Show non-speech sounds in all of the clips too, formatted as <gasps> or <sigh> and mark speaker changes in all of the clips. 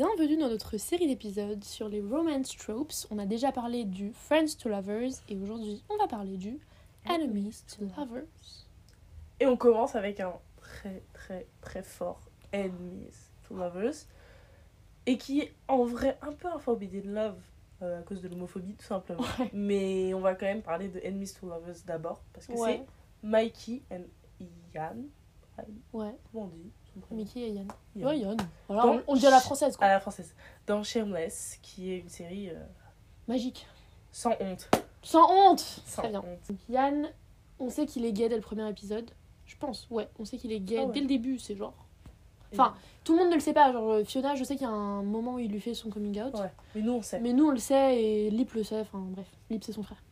Speaker 1: bienvenue dans notre série d'épisodes sur les romance tropes. On a déjà parlé du Friends to Lovers et aujourd'hui on va parler du Enemies to Lovers.
Speaker 2: Et on commence avec un très très très fort Enemies to Lovers. Et qui est en vrai un peu un forbidden love euh, à cause de l'homophobie tout simplement.
Speaker 1: Ouais.
Speaker 2: Mais on va quand même parler de Enemies to Lovers d'abord. Parce que
Speaker 1: Ouais.
Speaker 2: c'est Mikey et Ian.
Speaker 1: Ouais,
Speaker 2: Comment on dit? son prénom
Speaker 1: Mickey et Yann?
Speaker 2: Ian.
Speaker 1: Ouais, Yann. Voilà, on, on dit à la française
Speaker 2: À
Speaker 1: quoi.
Speaker 2: la française. Dans Shameless, qui est une série euh,
Speaker 1: Magique.
Speaker 2: sans honte.
Speaker 1: Sans honte
Speaker 2: Sans
Speaker 1: Très bien.
Speaker 2: honte.
Speaker 1: Yann, on sait qu'il est gay dès le premier épisode. Je pense, ouais, on sait qu'il est gay
Speaker 2: Ah ouais.
Speaker 1: dès le début, c'est genre. Enfin, Tout le monde ne le sait pas. Genre, euh, Fiona, je sais qu'il y a un moment où il lui fait son coming out.
Speaker 2: Ouais. Mais nous on sait.
Speaker 1: Mais nous, on le sait et Lip le sait. Enfin, bref, Lip, c'est son frère.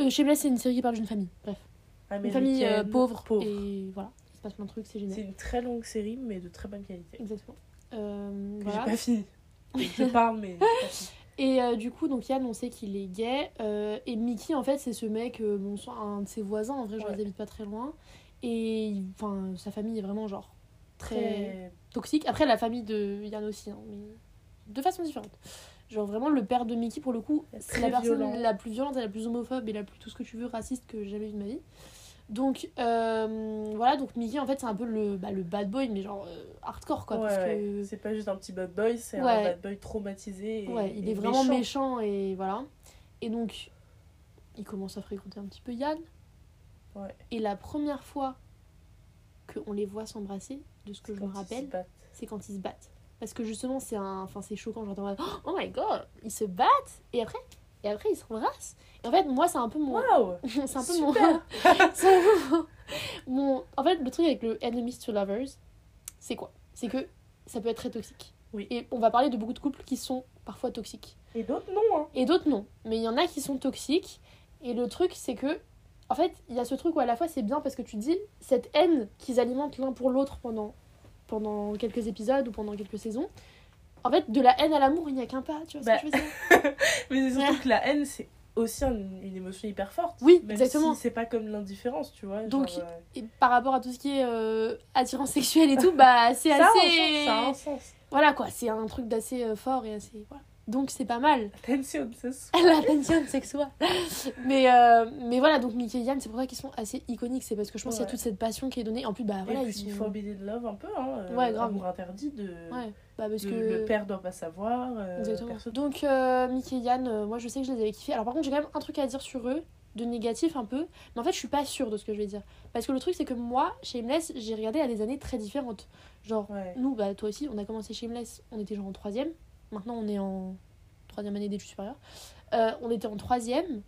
Speaker 1: Euh, Shameless, c'est une série qui parle d'une famille. Bref, une famille euh, pauvre,
Speaker 2: pauvre.
Speaker 1: Et voilà, passe c'est génial.
Speaker 2: C'est une très longue série, mais de très bonne qualité.
Speaker 1: Exactement. Euh, voilà.
Speaker 2: J'ai pas fini. Je <laughs> parle, mais j'ai pas fini.
Speaker 1: Et euh, du coup, donc Yann, on sait qu'il est gay. euh, et Mickey, en fait, c'est ce mec, euh, bon, un de ses voisins, en vrai, je
Speaker 2: Ouais.
Speaker 1: les habite pas très loin. Et enfin, sa famille est vraiment genre très,
Speaker 2: Très...
Speaker 1: toxique. Après, la famille de Yann aussi, hein, mais de façon différente. Genre vraiment, le père de Mickey, pour le coup, c'est la personne
Speaker 2: violent.
Speaker 1: la plus violente et la plus homophobe et la plus tout ce que tu veux raciste que j'ai jamais vu de ma vie. Donc euh, voilà, donc Mickey, en fait, c'est un peu le, bah, le bad boy, mais genre euh, hardcore, quoi.
Speaker 2: Ouais,
Speaker 1: parce que
Speaker 2: C'est pas juste un petit bad boy, c'est
Speaker 1: Ouais.
Speaker 2: un bad boy traumatisé. Et,
Speaker 1: Ouais, il
Speaker 2: et
Speaker 1: est vraiment
Speaker 2: méchant.
Speaker 1: méchant. et voilà. Et donc, il commence à fréquenter un petit peu Yann.
Speaker 2: Ouais.
Speaker 1: Et la première fois qu'on les voit s'embrasser, de ce que je me rappelle, c'est quand ils se battent. Parce que justement, c'est un... enfin, c'est choquant. Mode, oh my god, ils se battent et après, et après ils s'embrassent. Et en fait, moi, c'est un peu mon.
Speaker 2: Waouh <laughs>
Speaker 1: c'est un peu mon.
Speaker 2: Super. <laughs>
Speaker 1: mon- mon- En fait, le truc avec le enemies to lovers, c'est quoi? C'est que ça peut être très toxique.
Speaker 2: Oui.
Speaker 1: Et on va parler de beaucoup de couples qui sont parfois toxiques.
Speaker 2: Et d'autres non, hein.
Speaker 1: Et d'autres non. Mais il y en a qui sont toxiques. Et le truc, c'est que, en fait, il y a ce truc où à la fois c'est bien parce que tu dis, cette haine qu'ils alimentent l'un pour l'autre pendant, pendant quelques épisodes ou pendant quelques saisons, en fait, de la haine à l'amour, il n'y a qu'un pas. Tu vois
Speaker 2: Bah,
Speaker 1: ce que je veux dire <laughs>
Speaker 2: Mais c'est surtout que la haine, c'est aussi un- une émotion hyper forte.
Speaker 1: Oui,
Speaker 2: Même
Speaker 1: exactement.
Speaker 2: si c'est pas comme l'indifférence, tu vois.
Speaker 1: Donc,
Speaker 2: genre, euh,
Speaker 1: Et par rapport à tout ce qui est euh, attirance sexuelle et tout, bah c'est <laughs>
Speaker 2: ça a un
Speaker 1: assez.
Speaker 2: sens, ça a un sens.
Speaker 1: Voilà quoi, c'est un truc d'assez euh, fort et assez. Voilà. Donc c'est pas mal.
Speaker 2: Attention, c'est ça. <laughs>
Speaker 1: la tension sexuelle. mais, euh, mais voilà, donc Mickey et Yann, c'est pour ça qu'ils sont assez iconiques. C'est parce que je pense qu'il y a
Speaker 2: Ouais.
Speaker 1: toute cette passion qui est donnée. En plus, bah voilà,
Speaker 2: et
Speaker 1: ils
Speaker 2: puis
Speaker 1: sont.
Speaker 2: Forbidden Love un peu, hein. euh,
Speaker 1: Ouais, grave.
Speaker 2: Amour interdit de...
Speaker 1: Ouais, bah parce
Speaker 2: de-
Speaker 1: que.
Speaker 2: Le père doit pas savoir. euh,
Speaker 1: Exactement.
Speaker 2: personne-
Speaker 1: Donc euh, Mickey et Yann, euh, moi je sais que je les avais kiffés. Alors par contre, j'ai quand même un truc à dire sur eux, de négatif un peu. Mais en fait, je suis pas sûre de ce que je vais dire. Parce que le truc, c'est que moi, Shameless, j'ai regardé à des années très différentes. Genre,
Speaker 2: Ouais.
Speaker 1: nous, bah toi aussi, on a commencé Shameless, on était genre en troisième. Maintenant, on est en troisième année d'études supérieures. Euh, on était en troisième.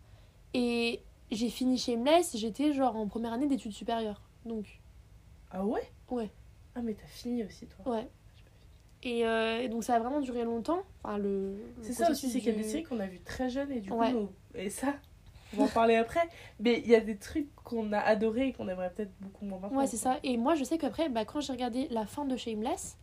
Speaker 1: Et j'ai fini Shameless, j'étais genre en première année d'études supérieures. Donc,
Speaker 2: Ah ouais?
Speaker 1: Ouais.
Speaker 2: Ah mais t'as fini aussi, toi.
Speaker 1: ouais. Et, euh, et donc, ça a vraiment duré longtemps. Enfin, le. le
Speaker 2: C'est ça aussi, c'est qu'il y a des séries qu'on a vues très jeunes et du coup, nous- et ça, on va en parler après. Mais il y a des trucs qu'on a adorés et qu'on aimerait peut-être beaucoup moins maintenant.
Speaker 1: Ouais, c'est ça. Et moi, je sais qu'après, bah, quand j'ai regardé la fin de Shameless,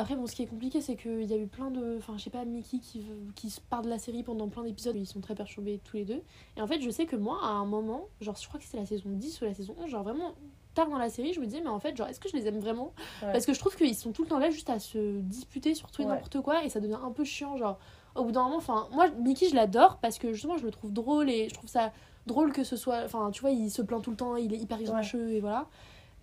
Speaker 1: après, bon, ce qui est compliqué, c'est qu'il y a eu plein de. Enfin, je sais pas, Mickey qui, qui se part de la série pendant plein d'épisodes. Ils sont très perturbés tous les deux. Et en fait, je sais que moi, à un moment, genre, je crois que c'était la saison 10 ou la saison 11, genre vraiment tard dans la série, je me disais, mais en fait, genre, est-ce que je les aime vraiment?
Speaker 2: Ouais.
Speaker 1: Parce que je trouve qu'ils sont tout le temps là juste à se disputer sur tout et
Speaker 2: Ouais.
Speaker 1: n'importe quoi. Et ça devient un peu chiant, genre. Au bout d'un moment, enfin, moi, Mickey, je l'adore parce que justement, je le trouve drôle et je trouve ça drôle que ce soit. Enfin, tu vois, il se plaint tout le temps, il est hyper grincheux et voilà.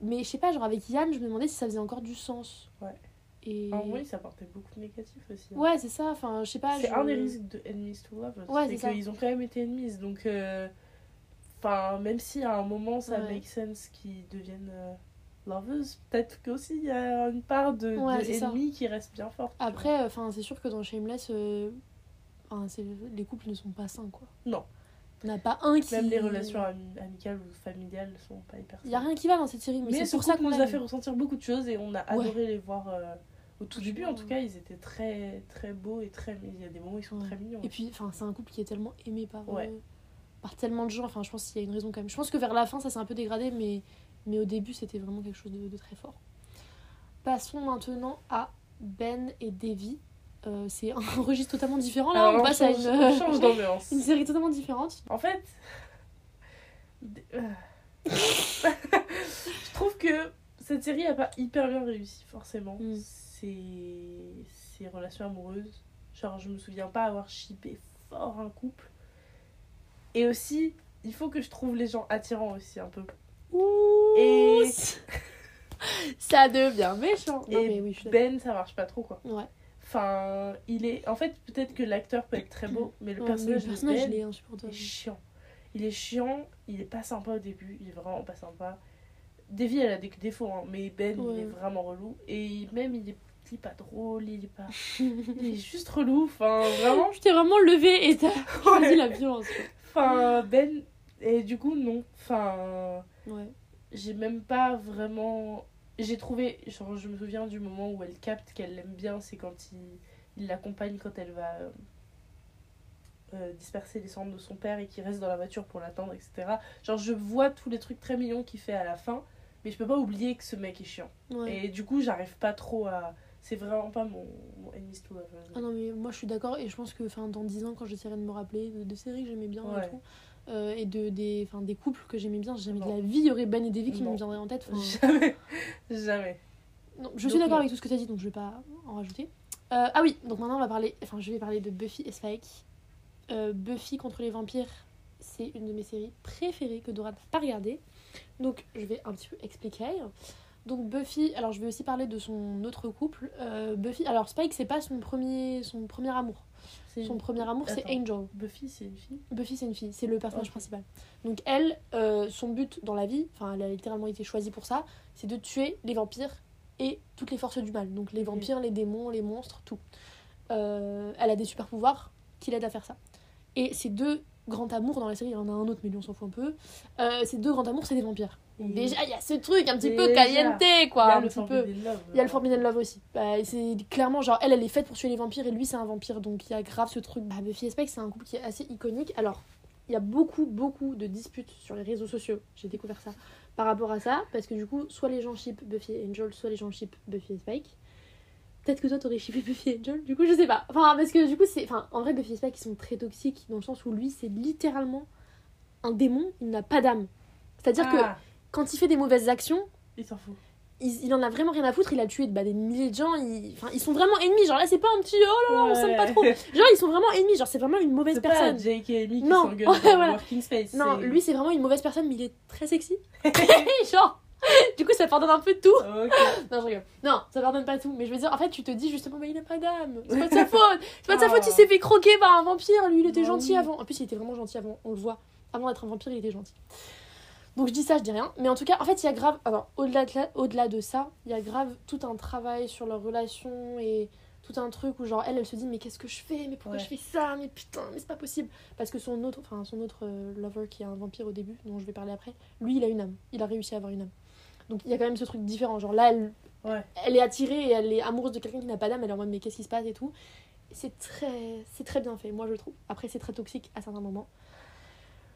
Speaker 1: Mais je sais pas, genre avec Yann, je me demandais si ça faisait encore du sens.
Speaker 2: Ouais.
Speaker 1: Et.
Speaker 2: En vrai, ça portait beaucoup de négatifs aussi. hein.
Speaker 1: Ouais, c'est ça, enfin, je sais pas.
Speaker 2: C'est
Speaker 1: je-
Speaker 2: un des risques de Enemies to Lovers.
Speaker 1: Ouais,
Speaker 2: c'est qu'ils ont quand même été ennemis. Donc, euh, enfin, même si à un moment ça
Speaker 1: Ouais.
Speaker 2: make sense qu'ils deviennent euh, lovers, peut-être qu'aussi il y a une part de,
Speaker 1: Ouais,
Speaker 2: de ennemis qui reste bien forte.
Speaker 1: Après, enfin, c'est sûr que dans Shameless, euh, enfin, les couples ne sont pas sains, quoi.
Speaker 2: Non.
Speaker 1: Il n'y en a pas un qui.
Speaker 2: Même les relations ami- amicales ou familiales sont pas hyper
Speaker 1: Il y a rien qui va dans cette série, mais,
Speaker 2: Mais,
Speaker 1: c'est
Speaker 2: ce
Speaker 1: pour ça qu'on
Speaker 2: nous a fait ressentir beaucoup de choses et on a adoré les voir euh, au tout début. En tout cas, ils étaient très très beaux et très. Il y a des moments où ils sont
Speaker 1: Ouais.
Speaker 2: très mignons.
Speaker 1: Et puis, enfin, c'est un couple qui est tellement aimé par,
Speaker 2: Ouais.
Speaker 1: euh, par tellement de gens. Enfin, je pense qu'il y a une raison quand même. Je pense que vers la fin, ça s'est un peu dégradé, mais, mais au début, c'était vraiment quelque chose de, de très fort. Passons maintenant à Ben et Davy. Euh, c'est un <laughs> registre totalement différent. Là,
Speaker 2: Alors,
Speaker 1: on passe à une,
Speaker 2: on change <laughs> d'ambiance.
Speaker 1: une série totalement différente.
Speaker 2: En fait, euh, <laughs> je trouve que cette série a pas hyper bien réussi, forcément.
Speaker 1: Mm.
Speaker 2: Ses relations amoureuses. Genre, je me souviens pas avoir shippé fort un couple. Et aussi, il faut que je trouve les gens attirants aussi un peu.
Speaker 1: Ouh,
Speaker 2: Et- <laughs>
Speaker 1: ça devient méchant. Non,
Speaker 2: Et
Speaker 1: mais oui, je suis d'accord.
Speaker 2: Ben, ça marche pas trop quoi.
Speaker 1: Ouais.
Speaker 2: Enfin, il est. En fait, peut-être que l'acteur peut être très beau, mais le
Speaker 1: Ouais,
Speaker 2: personnage,
Speaker 1: le personnage,
Speaker 2: de
Speaker 1: il
Speaker 2: Ben
Speaker 1: est
Speaker 2: chiant. Il est chiant, il est pas sympa au début, il est vraiment pas sympa. Davy, elle a des défauts, hein, mais Ben,
Speaker 1: Ouais.
Speaker 2: il est vraiment relou. Et même, il est, il est pas drôle, il est pas. <laughs> il est juste relou. Enfin, vraiment.
Speaker 1: Je t'ai vraiment levé et t'as <laughs> choisi
Speaker 2: Ouais.
Speaker 1: la violence.
Speaker 2: Enfin, Ben. Et du coup, non. Enfin.
Speaker 1: Ouais.
Speaker 2: j'ai même pas vraiment. J'ai trouvé. Genre, je me souviens du moment où elle capte qu'elle l'aime bien, c'est quand il il l'accompagne quand elle va euh, euh, disperser les cendres de son père et qu'il reste dans la voiture pour l'attendre, etc. Genre, je vois tous les trucs très mignons qu'il fait à la fin, mais je peux pas oublier que ce mec est chiant.
Speaker 1: Ouais.
Speaker 2: Et du coup, j'arrive pas trop à. C'est vraiment pas mon, mon enemies to lovers.
Speaker 1: Ah non, mais moi je suis d'accord et je pense que dans 10 ans, quand j'essaierai de me rappeler de, de séries que j'aimais bien
Speaker 2: Ouais.
Speaker 1: et tout, euh, et de, des, des couples que j'aimais bien, jamais de la vie, il y aurait Ben et Davy qui me viendraient en tête.
Speaker 2: Jamais. <laughs> Jamais.
Speaker 1: non, je suis d'accord
Speaker 2: non.
Speaker 1: avec tout ce que tu as dit, donc je vais pas en rajouter. Euh, ah oui, donc maintenant on va parler, enfin je vais parler de Buffy et Spike. Euh, Buffy contre les vampires, c'est une de mes séries préférées que Dora n'a pas regardée. Donc je vais un petit peu expliquer. Donc Buffy, alors je vais aussi parler de son autre couple. Euh, Buffy, alors Spike c'est pas son premier, son premier amour. Son
Speaker 2: une-
Speaker 1: premier amour c'est. Angel.
Speaker 2: Buffy, c'est une fille?
Speaker 1: Buffy c'est une fille, c'est le personnage principal. Donc elle, euh, son but dans la vie, enfin elle a littéralement été choisie pour ça, c'est de tuer les vampires et toutes les forces du mal. Donc les vampires, les démons, les monstres, tout. Euh, elle a des super pouvoirs qui l'aident à faire ça. Et ces deux grands amours dans la série, il y en a un autre mais lui on s'en fout un peu. Ces deux grands amours c'est des vampires.
Speaker 2: Et
Speaker 1: déjà il y a ce truc un petit peu caliente
Speaker 2: il y
Speaker 1: quoi,
Speaker 2: le
Speaker 1: petit peu.
Speaker 2: Love.
Speaker 1: Il y a le Forbidden Love aussi. Bah, c'est clairement genre elle elle est faite pour tuer les vampires et lui c'est un vampire donc il y a grave ce truc. Bah, Buffy et Spike c'est un couple qui est assez iconique. Alors il y a beaucoup beaucoup de disputes sur les réseaux sociaux. J'ai découvert ça par rapport à ça parce que du coup soit les gens ship Buffy et Angel soit les gens ship Buffy et Spike. Peut-être que toi t'aurais shippé Buffy et Angel. Du coup je sais pas. Enfin parce que du coup c'est enfin en vrai Buffy et Spike ils sont très toxiques dans le sens où lui c'est littéralement un démon. Il n'a pas d'âme. C'est-à-dire que
Speaker 2: Ah,
Speaker 1: quand il fait des mauvaises actions
Speaker 2: il s'en fout.
Speaker 1: il, il en a vraiment rien à foutre, il a tué bah, des milliers de gens, il- enfin, ils sont vraiment ennemis, genre là c'est pas un petit oh là là on s'aime pas trop, genre ils sont vraiment ennemis, genre c'est vraiment une mauvaise
Speaker 2: C'est pas
Speaker 1: personne.
Speaker 2: Jake et Amy qui
Speaker 1: Non.
Speaker 2: s'engueulent <laughs>
Speaker 1: Ouais,
Speaker 2: dans
Speaker 1: voilà.
Speaker 2: Working Space.
Speaker 1: Non,
Speaker 2: c'est-
Speaker 1: lui c'est vraiment une mauvaise personne mais il est très sexy, <laughs> <laughs> genre du coup ça pardonne un peu tout.
Speaker 2: Ok.
Speaker 1: Non je rigole, non ça pardonne pas tout, mais je veux dire en fait tu te dis justement mais il a pas d'âme, c'est pas de sa faute, c'est pas de sa
Speaker 2: Ah.
Speaker 1: faute il s'est fait croquer par un vampire, lui il était
Speaker 2: Bah
Speaker 1: gentil
Speaker 2: oui.
Speaker 1: avant, en plus il était vraiment gentil avant, on le voit, avant d'être un vampire il était gentil. Donc je dis ça, je dis rien. Mais en tout cas, en fait, il y a grave. Alors, au-delà de, la- au-delà de ça, il y a grave tout un travail sur leur relation et tout un truc où, genre, elle, elle se dit Mais qu'est-ce que je fais? Mais pourquoi
Speaker 2: Ouais.
Speaker 1: je fais ça? Mais putain, mais c'est pas possible. Parce que son autre, enfin, son autre euh, lover qui est un vampire au début, dont je vais parler après, lui, il a une âme. Il a réussi à avoir une âme. Donc il y a quand même ce truc différent. Genre là, elle,
Speaker 2: Ouais.
Speaker 1: elle est attirée et elle est amoureuse de quelqu'un qui n'a pas d'âme. Elle est en mode Mais qu'est-ce qui se passe et tout. C'est très, c'est très bien fait, moi, je trouve. Après, c'est très toxique à certains moments.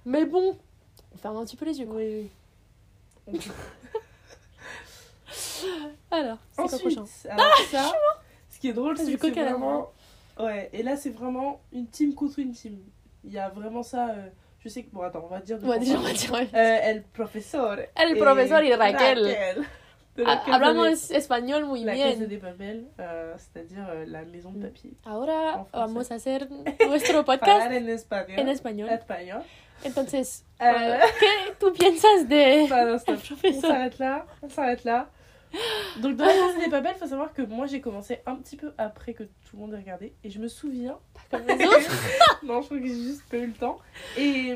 Speaker 1: Mais bon, on ferme un petit peu les yeux, quoi.
Speaker 2: Oui, oui. <laughs>
Speaker 1: Alors, c'est quoi prochain
Speaker 2: alors ça, ce qui est drôle,
Speaker 1: Ah,
Speaker 2: c'est que c'est
Speaker 1: la
Speaker 2: vraiment... Ouais, et là, c'est vraiment une team contre une team. Il y a vraiment ça... euh, Je sais que... Bon, attends, on va dire... de
Speaker 1: Ouais, déjà,
Speaker 2: on
Speaker 1: va dire. ouais.
Speaker 2: Euh, el profesor.
Speaker 1: El
Speaker 2: et
Speaker 1: profesor y Raquel.
Speaker 2: La
Speaker 1: Ah, Hablamos español muy
Speaker 2: La
Speaker 1: bien.
Speaker 2: de Papel, euh, c'est-à-dire euh, la maison de
Speaker 1: Mm.
Speaker 2: papier.
Speaker 1: Ahora vamos a hacer <laughs> nuestro podcast
Speaker 2: en español.
Speaker 1: en español.
Speaker 2: Español.
Speaker 1: Entonces, <laughs>
Speaker 2: Euh,
Speaker 1: ¿qué tú piensas de
Speaker 2: stop. On
Speaker 1: profesor?
Speaker 2: s'arrête là, on s'arrête là. Donc dans la Casa des Papel, il faut savoir que moi j'ai commencé un petit peu après que tout le monde ait regardé et je me souviens
Speaker 1: Comme les autres. <laughs>
Speaker 2: non, je crois que j'ai juste pas eu le temps. Et,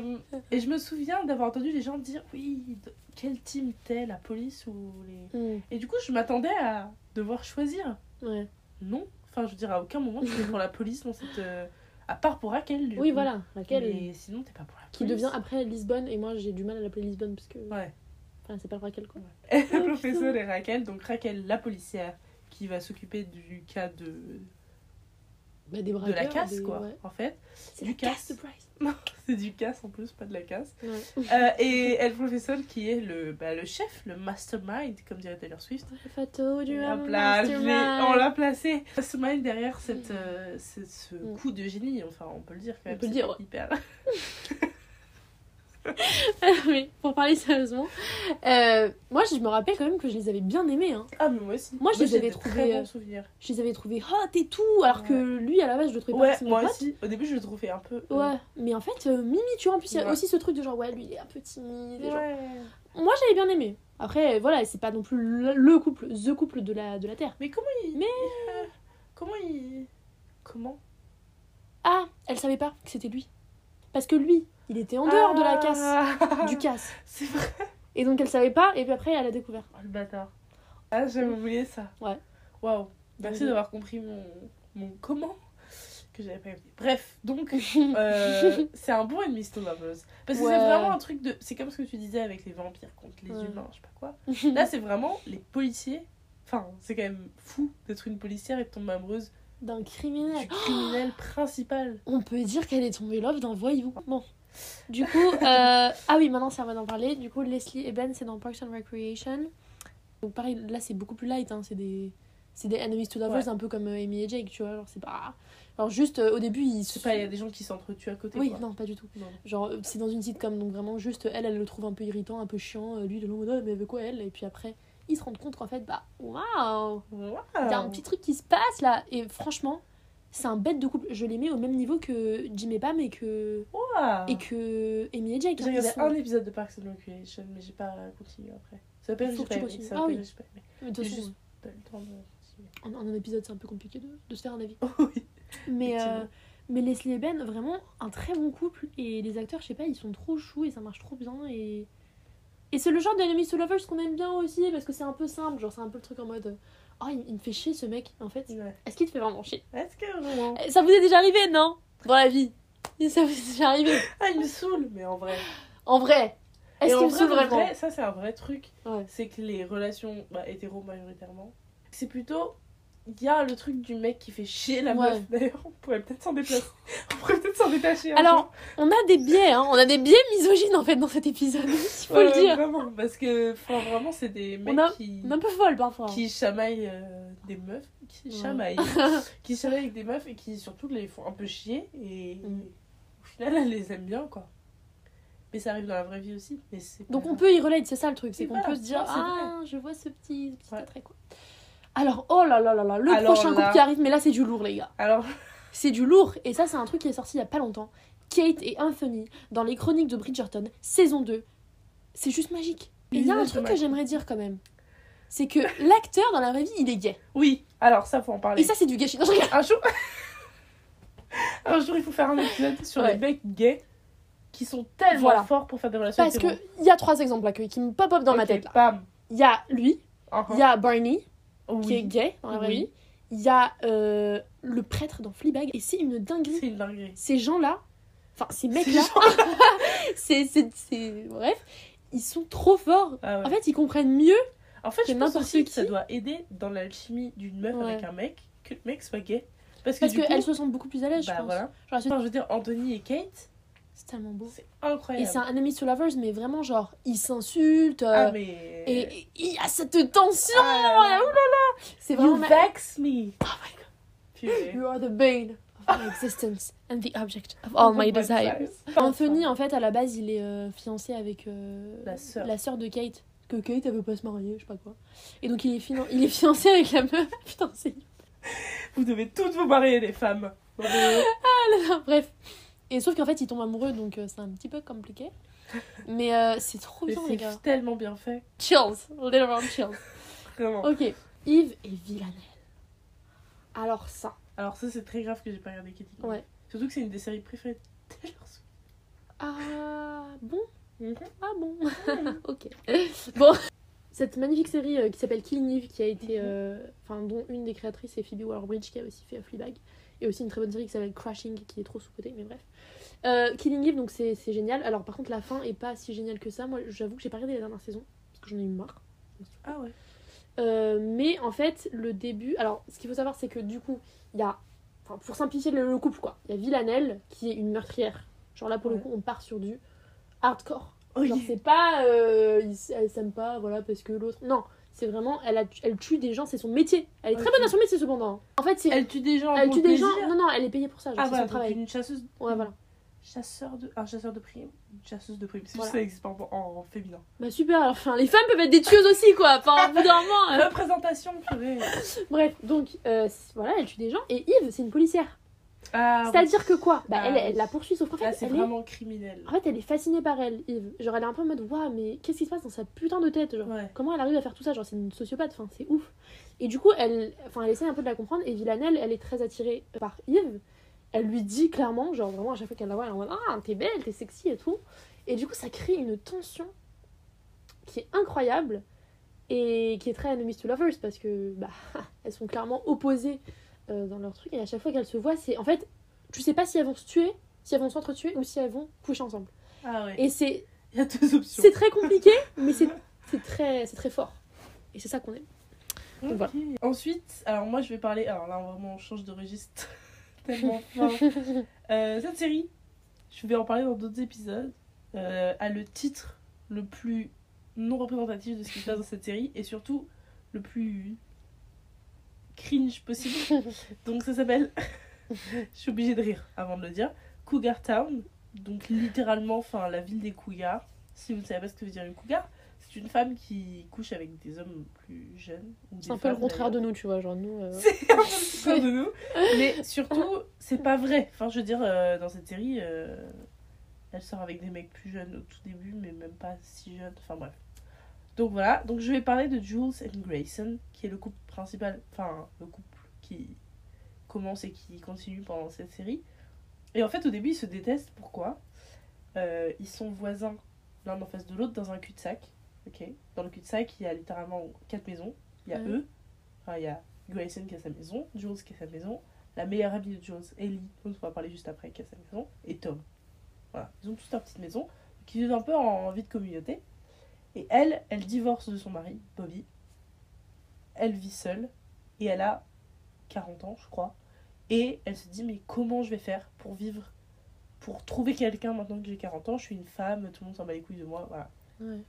Speaker 2: et je me souviens d'avoir entendu les gens dire oui, de- quelle team t'es, la police ou les.
Speaker 1: Hmm,
Speaker 2: Et du coup, je m'attendais à devoir choisir.
Speaker 1: ouais.
Speaker 2: Non, enfin, je veux dire, à aucun moment tu es pour la police dans cette. euh, À part pour Raquel. du
Speaker 1: Oui,
Speaker 2: coup.
Speaker 1: voilà, laquelle
Speaker 2: Mais sinon, t'es pas pour police.
Speaker 1: qui devient après Lisbonne et moi j'ai du mal à l'appeler Lisbonne parce que
Speaker 2: Ouais.
Speaker 1: enfin, c'est pas Raquel quoi. <laughs>
Speaker 2: le professeur et Raquel. Donc, Raquel, la policière, qui va s'occuper du cas de,
Speaker 1: Bah, des
Speaker 2: de la
Speaker 1: braqueurs,
Speaker 2: casse,
Speaker 1: des-
Speaker 2: quoi.
Speaker 1: ouais.
Speaker 2: En fait,
Speaker 1: C'est
Speaker 2: Du
Speaker 1: la casse
Speaker 2: casse.
Speaker 1: de Bryce. <laughs>
Speaker 2: c'est du casse en plus, pas de la casse.
Speaker 1: Ouais.
Speaker 2: Euh, et El Professeur qui est le, bah, le chef, le mastermind, comme dirait Taylor Swift.
Speaker 1: If I told you
Speaker 2: On l'a on placé. Mastermind derrière cette, euh, ce, ce
Speaker 1: Mm.
Speaker 2: coup de génie, enfin on peut le dire quand
Speaker 1: On
Speaker 2: même.
Speaker 1: peut le dire.
Speaker 2: Hyper. <laughs> <laughs>
Speaker 1: mais pour parler sérieusement, euh, moi je me rappelle quand même que je les avais bien aimés. Hein.
Speaker 2: Ah, mais moi aussi.
Speaker 1: Moi, je les avais trouvés,
Speaker 2: Très
Speaker 1: euh. Je les avais trouvés hot et tout, alors que lui à la base je le trouvais pas
Speaker 2: Ouais, moi
Speaker 1: hot.
Speaker 2: aussi. Au début, je le trouvais un peu. euh,
Speaker 1: Ouais, mais en fait, euh, Mimi, tu vois, en plus, il y a
Speaker 2: Ouais.
Speaker 1: aussi ce truc de genre, ouais, lui, il est un peu timide. et genre-
Speaker 2: Ouais.
Speaker 1: Moi, j'avais bien aimé. Après, voilà, c'est pas non plus le, le couple, the couple de la, de la Terre.
Speaker 2: Mais comment il.
Speaker 1: Mais-
Speaker 2: Comment il. Comment?
Speaker 1: Ah, elle savait pas que c'était lui. Parce que lui, il était en dehors de la casse,
Speaker 2: casse.
Speaker 1: du casse. <laughs>
Speaker 2: C'est vrai.
Speaker 1: Et donc, elle savait pas, et puis après, elle a découvert.
Speaker 2: Oh, le bâtard. Ah, j'avais oublié ça.
Speaker 1: Ouais.
Speaker 2: Waouh. Merci d'avoir compris mon, mon comment que j'avais pas compris. Bref, donc <laughs> euh, c'est un bon ennemi to lovers. Parce que
Speaker 1: Ouais.
Speaker 2: c'est vraiment un truc de. C'est comme ce que tu disais avec les vampires contre les
Speaker 1: Ouais.
Speaker 2: humains, je sais pas quoi. <laughs> Là, c'est vraiment les policiers. Enfin, c'est quand même fou d'être une policière et de tomber amoureuse
Speaker 1: D'un
Speaker 2: du
Speaker 1: criminel.
Speaker 2: criminel principal. <gasps>
Speaker 1: On peut dire qu'elle est tombée love d'un voyou. Bon. Du coup, euh, ah oui, maintenant c'est à moi d'en parler. Du coup, Leslie Eben, c'est dans Parks and Recreation. Donc pareil, là c'est beaucoup plus light, hein. c'est des, c'est des enemies to lovers,
Speaker 2: Ouais.
Speaker 1: un peu comme euh, Amy et Jake, tu vois. Alors c'est pas, alors juste euh, au début ils
Speaker 2: sais pas, il y a des gens qui s'entretuent à côté.
Speaker 1: Oui,
Speaker 2: quoi.
Speaker 1: non, pas du tout.
Speaker 2: Non.
Speaker 1: Genre c'est dans une sitcom, donc vraiment juste elle, elle le trouve un peu irritant, un peu chiant. Lui, de long, mais elle veut quoi elle? Et puis après, ils se rendent compte qu'en fait, bah waouh, il y a un petit truc qui se passe là. Et franchement, c'est un bête de couple. Je les mets au même niveau que Jim et Pam et que
Speaker 2: Waouh.
Speaker 1: et que Amy et Jake.
Speaker 2: J'ai
Speaker 1: hein,
Speaker 2: regardé
Speaker 1: ils sont-
Speaker 2: un épisode de Parks and Recreation, mais j'ai pas continué après. Ça s'appelle
Speaker 1: Faut
Speaker 2: J'ai pas aimé. Ça
Speaker 1: Ah oui.
Speaker 2: J'ai pas aimé.
Speaker 1: Mais de toute
Speaker 2: J'ai
Speaker 1: façon,
Speaker 2: juste pas eu le temps de continuer.
Speaker 1: en, en un épisode, c'est un peu compliqué de, de se faire un avis. <laughs>
Speaker 2: oui.
Speaker 1: Mais, euh, mais Leslie et Ben, vraiment un très bon couple. Et les acteurs, je sais pas, ils sont trop choux et ça marche trop bien. Et, et c'est le genre d'Enemies to Lovers qu'on aime bien aussi parce que c'est un peu simple. Genre, c'est un peu le truc en mode Oh, il, il me fait chier ce mec, en fait.
Speaker 2: Ouais.
Speaker 1: Est-ce qu'il te fait vraiment chier?
Speaker 2: Est-ce que vraiment?
Speaker 1: Eh, Ça vous est déjà arrivé, non? Dans la vie <laughs> Ça vous est déjà arrivé
Speaker 2: Ah, il me saoule, mais en vrai.
Speaker 1: En vrai Est-ce qu'il me saoule vraiment
Speaker 2: vrai, Ça, c'est un vrai truc.
Speaker 1: Ouais.
Speaker 2: C'est que les relations bah, hétéro majoritairement, c'est plutôt. Il y a le truc du mec qui fait chier la
Speaker 1: Ouais.
Speaker 2: meuf. D'ailleurs, on pourrait peut-être s'en déplacer. <laughs> on pourrait peut-être s'en détacher.
Speaker 1: Alors, on a des biais, hein. On a des biais misogynes, en fait, dans cet épisode. <laughs> Il faut le dire.
Speaker 2: Vraiment, parce que enfin, vraiment, c'est des mecs
Speaker 1: On a-
Speaker 2: qui.
Speaker 1: On est un peu folle, parfois.
Speaker 2: qui chamaillent euh, des meufs, qui
Speaker 1: Ouais.
Speaker 2: chamaillent, <laughs> qui chamaillent avec des meufs et qui surtout les font un peu chier et
Speaker 1: Mm.
Speaker 2: au final elles les aiment bien quoi. Mais ça arrive dans la vraie vie aussi. Mais c'est pas
Speaker 1: Donc on peut y relate, c'est ça le truc, c'est qu'on
Speaker 2: voilà.
Speaker 1: peut se dire ah je vois ce petit, ce petit
Speaker 2: Ouais.
Speaker 1: attrait quoi. Alors oh là là là là, le
Speaker 2: Alors
Speaker 1: prochain
Speaker 2: là-
Speaker 1: couple qui arrive, mais là c'est du lourd les gars,
Speaker 2: Alors,
Speaker 1: c'est du lourd et ça c'est un truc qui est sorti il y a pas longtemps. Kate et Anthony dans les Chroniques de Bridgerton saison 2, c'est juste magique. Et il y a un truc que j'aimerais dire quand même, c'est que l'acteur dans la vraie vie il est gay
Speaker 2: oui, alors ça faut en parler.
Speaker 1: et ça c'est du gâchis. Non, je rigole.
Speaker 2: Un jour... <laughs> un jour il faut faire un épisode sur
Speaker 1: Ouais.
Speaker 2: les mecs gays qui sont tellement
Speaker 1: Voilà.
Speaker 2: forts pour faire des relations
Speaker 1: Parce que
Speaker 2: hétéro.
Speaker 1: il y a trois exemples là qui me pop up dans ma
Speaker 2: Ok,
Speaker 1: tête. Il y a lui,
Speaker 2: Uh-huh.
Speaker 1: il y a Barney
Speaker 2: Oui.
Speaker 1: qui est gay dans la vraie
Speaker 2: Oui.
Speaker 1: vie, il y a euh, le prêtre dans Fleabag et c'est une dinguerie.
Speaker 2: C'est une dinguerie.
Speaker 1: ces gens-là, enfin ces mecs-là, <laughs> c'est, c'est, c'est- bref, ils sont trop forts.
Speaker 2: Ah ouais.
Speaker 1: En fait, ils comprennent mieux.
Speaker 2: En fait,
Speaker 1: que
Speaker 2: je pense aussi que
Speaker 1: qui.
Speaker 2: ça doit aider dans l'alchimie d'une meuf
Speaker 1: Ouais.
Speaker 2: avec un mec, que le mec soit gay. Parce que
Speaker 1: Parce
Speaker 2: coup,
Speaker 1: se sentent beaucoup plus à l'aise,
Speaker 2: bah
Speaker 1: je pense.
Speaker 2: voilà.
Speaker 1: Genre, elles se-
Speaker 2: Enfin, je veux dire, Anthony et Kate,
Speaker 1: c'est tellement beau.
Speaker 2: c'est
Speaker 1: Et
Speaker 2: incroyable.
Speaker 1: c'est un enemy to lovers, mais vraiment, genre, ils s'insultent. euh,
Speaker 2: Ah, mais.
Speaker 1: et et il y a cette tension.
Speaker 2: Ah,
Speaker 1: C'est vraiment.
Speaker 2: you
Speaker 1: ma-
Speaker 2: vex me.
Speaker 1: Oh my god.
Speaker 2: Purée.
Speaker 1: You are the bane of my existence and the object of all my desires. Anthony, en fait, à la base, il est euh, fiancé avec euh,
Speaker 2: La sœur.
Speaker 1: la sœur de Kate. Que Kate, elle veut pas se marier, je sais pas quoi. Et donc, il est, finan- il est fiancé avec la meuf. <laughs> Putain, c'est.
Speaker 2: Vous devez toutes vous marier, les femmes. Non, mais-
Speaker 1: Bref. Et sauf qu'en fait, il tombe amoureux, donc euh, c'est un petit peu compliqué. <laughs> Mais euh, c'est trop bien, les gars.
Speaker 2: c'est tellement bien fait.
Speaker 1: Chills. Little chills. <laughs>
Speaker 2: Vraiment.
Speaker 1: Ok. Yves et Villanelle. Alors, ça.
Speaker 2: Alors, ça, c'est très grave que j'ai pas regardé Katie.
Speaker 1: Ouais.
Speaker 2: Surtout que c'est une des séries préférées de Taylor Swift.
Speaker 1: Ah, bon
Speaker 2: Mhm.
Speaker 1: Ah bon <laughs> Ok. Bon. Cette magnifique série euh, qui s'appelle Killing Eve, qui a été. Enfin, dont une des créatrices est Phoebe Waller-Bridge, qui a aussi fait Fleabag. Et aussi une très bonne série qui s'appelle Crashing, qui est trop sous-cotée, mais bref. Euh, Killing Eve, donc c'est c'est génial. Alors, par contre, la fin est pas si géniale que ça. Moi, j'avoue que j'ai pas regardé la dernière saison, parce que j'en ai eu marre.
Speaker 2: Ah ouais.
Speaker 1: Euh, mais en fait, le début. Alors, ce qu'il faut savoir, c'est que du coup, il y a. Enfin, pour simplifier le, le couple, quoi. Il y a Villanelle, qui est une meurtrière. Genre là, pour le coup, on part sur du hardcore. Genre, c'est pas. euh, il s- elle s'aime pas, voilà, parce que l'autre. Non, c'est vraiment. Elle, a, elle tue des gens, c'est son métier. Elle est très bonne à son métier, cependant. En fait, c'est. Elle,
Speaker 2: Elle tue des gens.
Speaker 1: tue
Speaker 2: pour
Speaker 1: des gens. Non, non, elle est payée pour ça. Genre,
Speaker 2: Ah
Speaker 1: c'est
Speaker 2: voilà,
Speaker 1: son travail.
Speaker 2: une chasseuse.
Speaker 1: Ouais, voilà.
Speaker 2: chasseur de un chasseur de primes une chasseuse de primes c'est
Speaker 1: Voilà.
Speaker 2: ça existe en, en féminin
Speaker 1: Bah super, alors, enfin, les femmes peuvent être des tueuses aussi, quoi. Enfin, au bout d'un moment. euh. <laughs>
Speaker 2: représentation purée
Speaker 1: Bref, donc, euh, voilà, elle tue des gens. Et Yves, c'est une policière.
Speaker 2: Ah,
Speaker 1: C'est-à-dire que quoi Bah,
Speaker 2: Ah,
Speaker 1: elle, elle la poursuit, sauf qu'en fait,
Speaker 2: c'est
Speaker 1: elle est...
Speaker 2: vraiment criminel
Speaker 1: En fait, elle est fascinée par elle, Yves. Genre, elle est un peu en mode, waouh, mais qu'est-ce qui se passe dans sa putain de tête genre
Speaker 2: ouais
Speaker 1: Comment elle arrive à faire tout ça Genre, c'est une sociopathe, enfin, c'est ouf. Et du coup, elle, enfin, elle essaie un peu de la comprendre. Et Villanelle, elle est très attirée par Yves. Elle lui dit clairement, genre vraiment, à chaque fois qu'elle la voit, elle est en mode Ah, t'es belle, t'es sexy et tout. Et du coup, ça crée une tension qui est incroyable et qui est très enemies to lovers parce que, bah, <laughs> elles sont clairement opposées euh, dans leur truc. Et à chaque fois qu'elles se voient, c'est. En fait, tu sais pas si elles vont se tuer, si elles vont s'entretuer ou si elles vont coucher ensemble.
Speaker 2: ah ouais
Speaker 1: Et c'est
Speaker 2: il y a deux options
Speaker 1: c'est très compliqué, mais c'est c'est très, c'est très fort. Et c'est ça qu'on aime. Voilà.
Speaker 2: Ensuite, alors moi je vais parler. Alors là, vraiment, on change de registre <laughs> tellement fort. Euh, cette série, je vais en parler dans d'autres épisodes, euh, a le titre le plus non représentatif de ce qui se passe dans cette série et surtout le plus cringe possible. <laughs> Donc ça s'appelle. <laughs> je suis obligée de rire avant de le dire. Cougar Town. Donc littéralement, enfin, la ville des cougars. Si vous ne savez pas ce que veut dire une cougar, c'est une femme qui couche avec des hommes plus jeunes. ou <laughs>
Speaker 1: C'est un peu le contraire de nous, tu vois. Genre, nous. euh,
Speaker 2: C'est un peu le contraire de nous. Mais surtout, c'est pas vrai. Enfin, je veux dire, euh, dans cette série, euh, elle sort avec des mecs plus jeunes au tout début, mais même pas si jeunes. Enfin, bref. Donc voilà. Donc je vais parler de Jules and Grayson, qui est le couple principal. Enfin, le couple qui commence et qui continue pendant cette série. Et en fait, au début, ils se détestent. Pourquoi? Euh, Ils sont voisins l'un en face de l'autre dans un cul-de-sac. Ok? Dans le cul-de-sac, il y a littéralement quatre maisons. Il y a
Speaker 1: Ouais.
Speaker 2: eux. Enfin, il y a Grayson qui a sa maison, Jules qui a sa maison, la meilleure amie de Jules, Ellie, dont on va parler juste après, qui a sa maison, et Tom. Voilà, ils ont tous leur petite maison, qui vivent un peu en vie de communauté. Et elle, elle divorce de son mari, Bobby. Elle vit seule, et elle a 40 ans, je crois. Et elle se dit, mais comment je vais faire pour vivre, pour trouver quelqu'un maintenant que j'ai 40 ans? Je suis une femme, tout le monde s'en bat les couilles de moi, voilà.
Speaker 1: Ouais.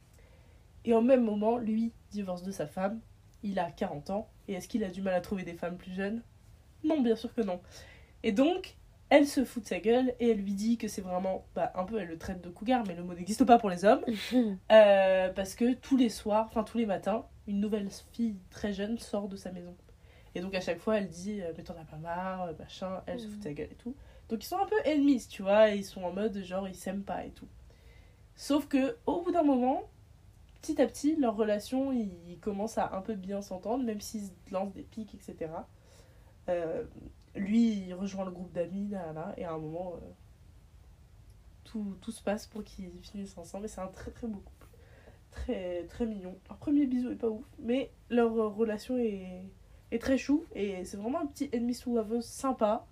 Speaker 2: Et au même moment, lui divorce de sa femme. Il a 40 ans. Et est-ce qu'il a du mal à trouver des femmes plus jeunes? Non, bien sûr que non. Et donc, elle se fout de sa gueule et elle lui dit que c'est vraiment. Bah, un peu, elle le traite de cougar, mais le mot n'existe pas pour les hommes. <laughs> Euh, parce que tous les soirs, enfin tous les matins, une nouvelle fille très jeune sort de sa maison. Et donc, à chaque fois, elle dit euh, Mais t'en as pas marre, euh, machin. Elle se fout de sa gueule et tout. Donc, ils sont un peu ennemis, tu vois. Et ils sont en mode genre, ils s'aiment pas et tout. Sauf que, au bout d'un moment, petit à petit, leur relation, ils, commencent à un peu bien s'entendre, même s'ils lancent des pics, etc. Euh, lui, il rejoint le groupe d'amis, là, là, et à un moment, euh, tout, tout se passe pour qu'ils finissent ensemble. Et c'est un très très beau couple. Très, très mignon. Leur premier bisou est pas ouf, mais leur euh, relation est, est très chou. Et c'est vraiment un petit ennemi sous laveuse sympa.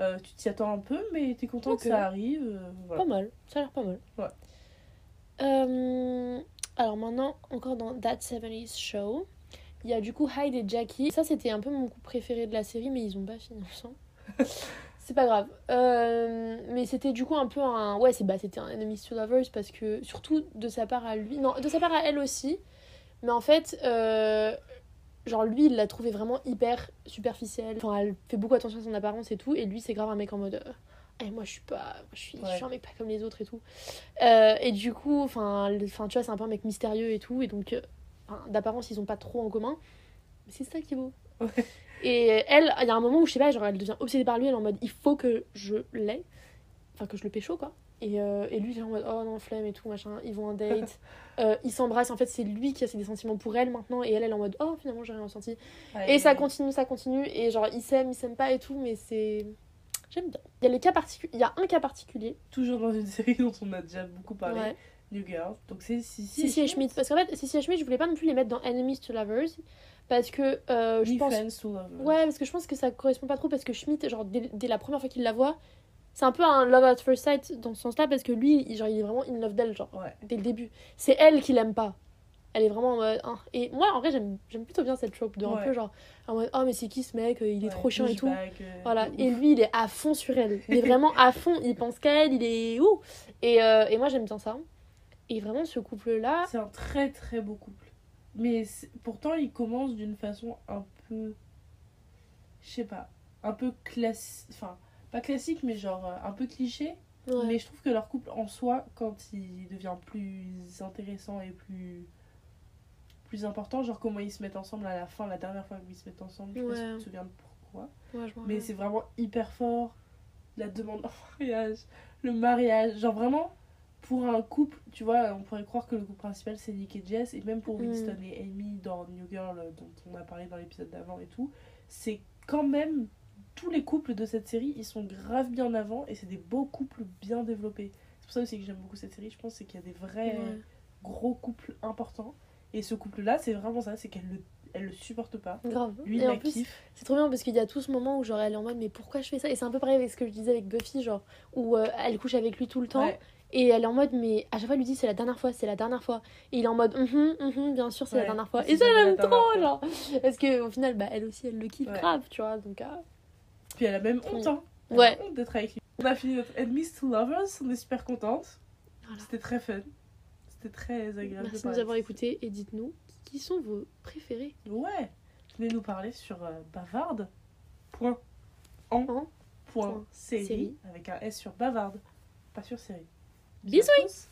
Speaker 2: Euh, tu t'y attends un peu, mais t'es content que ça arrive. euh, voilà.
Speaker 1: Pas mal, ça a l'air pas mal.
Speaker 2: Ouais.
Speaker 1: Alors maintenant, encore dans That 70s Show, il y a du coup Hyde et Jackie. Ça, c'était un peu mon coup préféré de la série, mais ils ont pas fini ensemble. <laughs> c'est pas grave. Euh, mais c'était du coup un peu un. Ouais, c'est bah, c'était un Enemies to Lovers parce que, surtout de sa part à lui. Non, de sa part à elle aussi. Mais en fait, euh, genre lui, il l'a trouvé vraiment hyper superficielle. Enfin, elle fait beaucoup attention à son apparence et tout. Et lui, c'est grave un mec en mode. euh, Eh, moi, je suis pas. Je suis, je
Speaker 2: Ouais.
Speaker 1: suis un mec pas comme les autres et tout. Euh, et du coup, enfin, tu vois, c'est un peu un mec mystérieux et tout. Et donc, enfin, d'apparence, ils ont pas trop en commun. Mais c'est ça qui est beau.
Speaker 2: Ouais.
Speaker 1: Et elle, il y a un moment où, je sais pas, genre, elle devient obsédée par lui. Elle est en mode, il faut que je l'aie. Enfin, que je le pécho, quoi. Et, euh, et lui, il est en mode, oh non, flemme et tout, machin. Ils vont en date. <laughs> Euh, ils s'embrassent. En fait, c'est lui qui a des sentiments pour elle maintenant. Et elle, elle est en mode, oh, finalement, j'ai rien ressenti. Et ça continue, ça continue. Et genre, ils s'aiment, ils s'aiment pas et tout. Mais c'est. J'aime bien. Il y a, les cas particu- il y a un cas particulier.
Speaker 2: Toujours dans une <laughs> série dont on a déjà beaucoup parlé. New Girl. Donc c'est
Speaker 1: Sissy et Schmidt. Parce qu'en fait, Sissy et Schmidt, je voulais pas non plus les mettre dans Enemies to Lovers. Parce que euh, je pense.
Speaker 2: Friends to Lovers.
Speaker 1: Ouais, parce que je pense que ça correspond pas trop. Parce que Schmidt, genre, dès, dès la première fois qu'il la voit, c'est un peu un love at first sight dans ce sens-là. Parce que lui, il, genre, il est vraiment in love d'elle, genre,
Speaker 2: Ouais.
Speaker 1: dès le début. C'est elle qui l'aime pas. Elle est vraiment en mode. hein. Et moi, en vrai, j'aime plutôt bien cette trope de un peu genre. En mode, oh, mais c'est qui ce mec Il est
Speaker 2: Ouais,
Speaker 1: trop chiant et tout.
Speaker 2: euh,
Speaker 1: Voilà, et lui il est à fond sur elle. Il est <laughs> vraiment à fond, il pense qu'à elle, il est ouh. Et, euh, et moi j'aime bien ça. Et vraiment ce couple là,
Speaker 2: C'est un très très beau couple. Mais pourtant, il commence d'une façon un peu. Je sais pas. Un peu classique. Enfin, pas classique, mais genre euh, un peu cliché.
Speaker 1: Ouais.
Speaker 2: Mais je trouve que leur couple en soi, quand il devient plus intéressant et plus plus important, genre comment ils se mettent ensemble à la fin, la dernière fois qu'ils se mettent ensemble, je sais pas si tu te souviens de pourquoi.
Speaker 1: Ouais,
Speaker 2: Mais c'est vraiment hyper fort. La demande <laughs> en mariage, le mariage, genre vraiment pour un couple, tu vois, on pourrait croire que le couple principal c'est Nick et Jess, et même pour
Speaker 1: Mm.
Speaker 2: Winston et Amy dans New Girl euh, dont on a parlé dans l'épisode d'avant et tout, c'est quand même tous les couples de cette série, ils sont grave bien en avant et c'est des beaux couples bien développés. C'est pour ça aussi que j'aime beaucoup cette série, je pense, c'est qu'il y a des vrais
Speaker 1: Ouais.
Speaker 2: gros couples importants. Et ce couple-là, c'est vraiment ça, c'est qu'elle le, elle le supporte pas.
Speaker 1: Grave.
Speaker 2: Lui,
Speaker 1: et en plus,
Speaker 2: kiffe.
Speaker 1: c'est trop bien parce qu'il y a tout ce moment où genre elle est en mode mais pourquoi je fais ça? Et c'est un peu pareil avec ce que je disais avec Buffy, genre où euh, elle couche avec lui tout le temps
Speaker 2: Ouais.
Speaker 1: Et elle est en mode mais à chaque fois elle lui dit c'est la dernière fois, c'est la dernière fois. Et il est en mode hum hum bien sûr c'est la dernière fois. Et ça j'aime trop genre parce que au final bah elle aussi elle le kiffe
Speaker 2: Ouais.
Speaker 1: grave, tu vois donc. ah.
Speaker 2: Puis elle a même honte, hein. Elle
Speaker 1: Ouais.
Speaker 2: honte d'être avec lui. On a fini notre Enemies to Lovers, on est super contente.
Speaker 1: Voilà.
Speaker 2: C'était très fun. C'était très agréable
Speaker 1: Merci de nous avoir écoutés et dites-nous qui sont vos préférés.
Speaker 2: Ouais. Venez nous parler sur euh, bavarde. Point. En.
Speaker 1: En.
Speaker 2: Point.
Speaker 1: Point.
Speaker 2: Série.
Speaker 1: Série.
Speaker 2: Avec un S sur bavarde. Pas sur série.
Speaker 1: Bisous.
Speaker 2: à tous.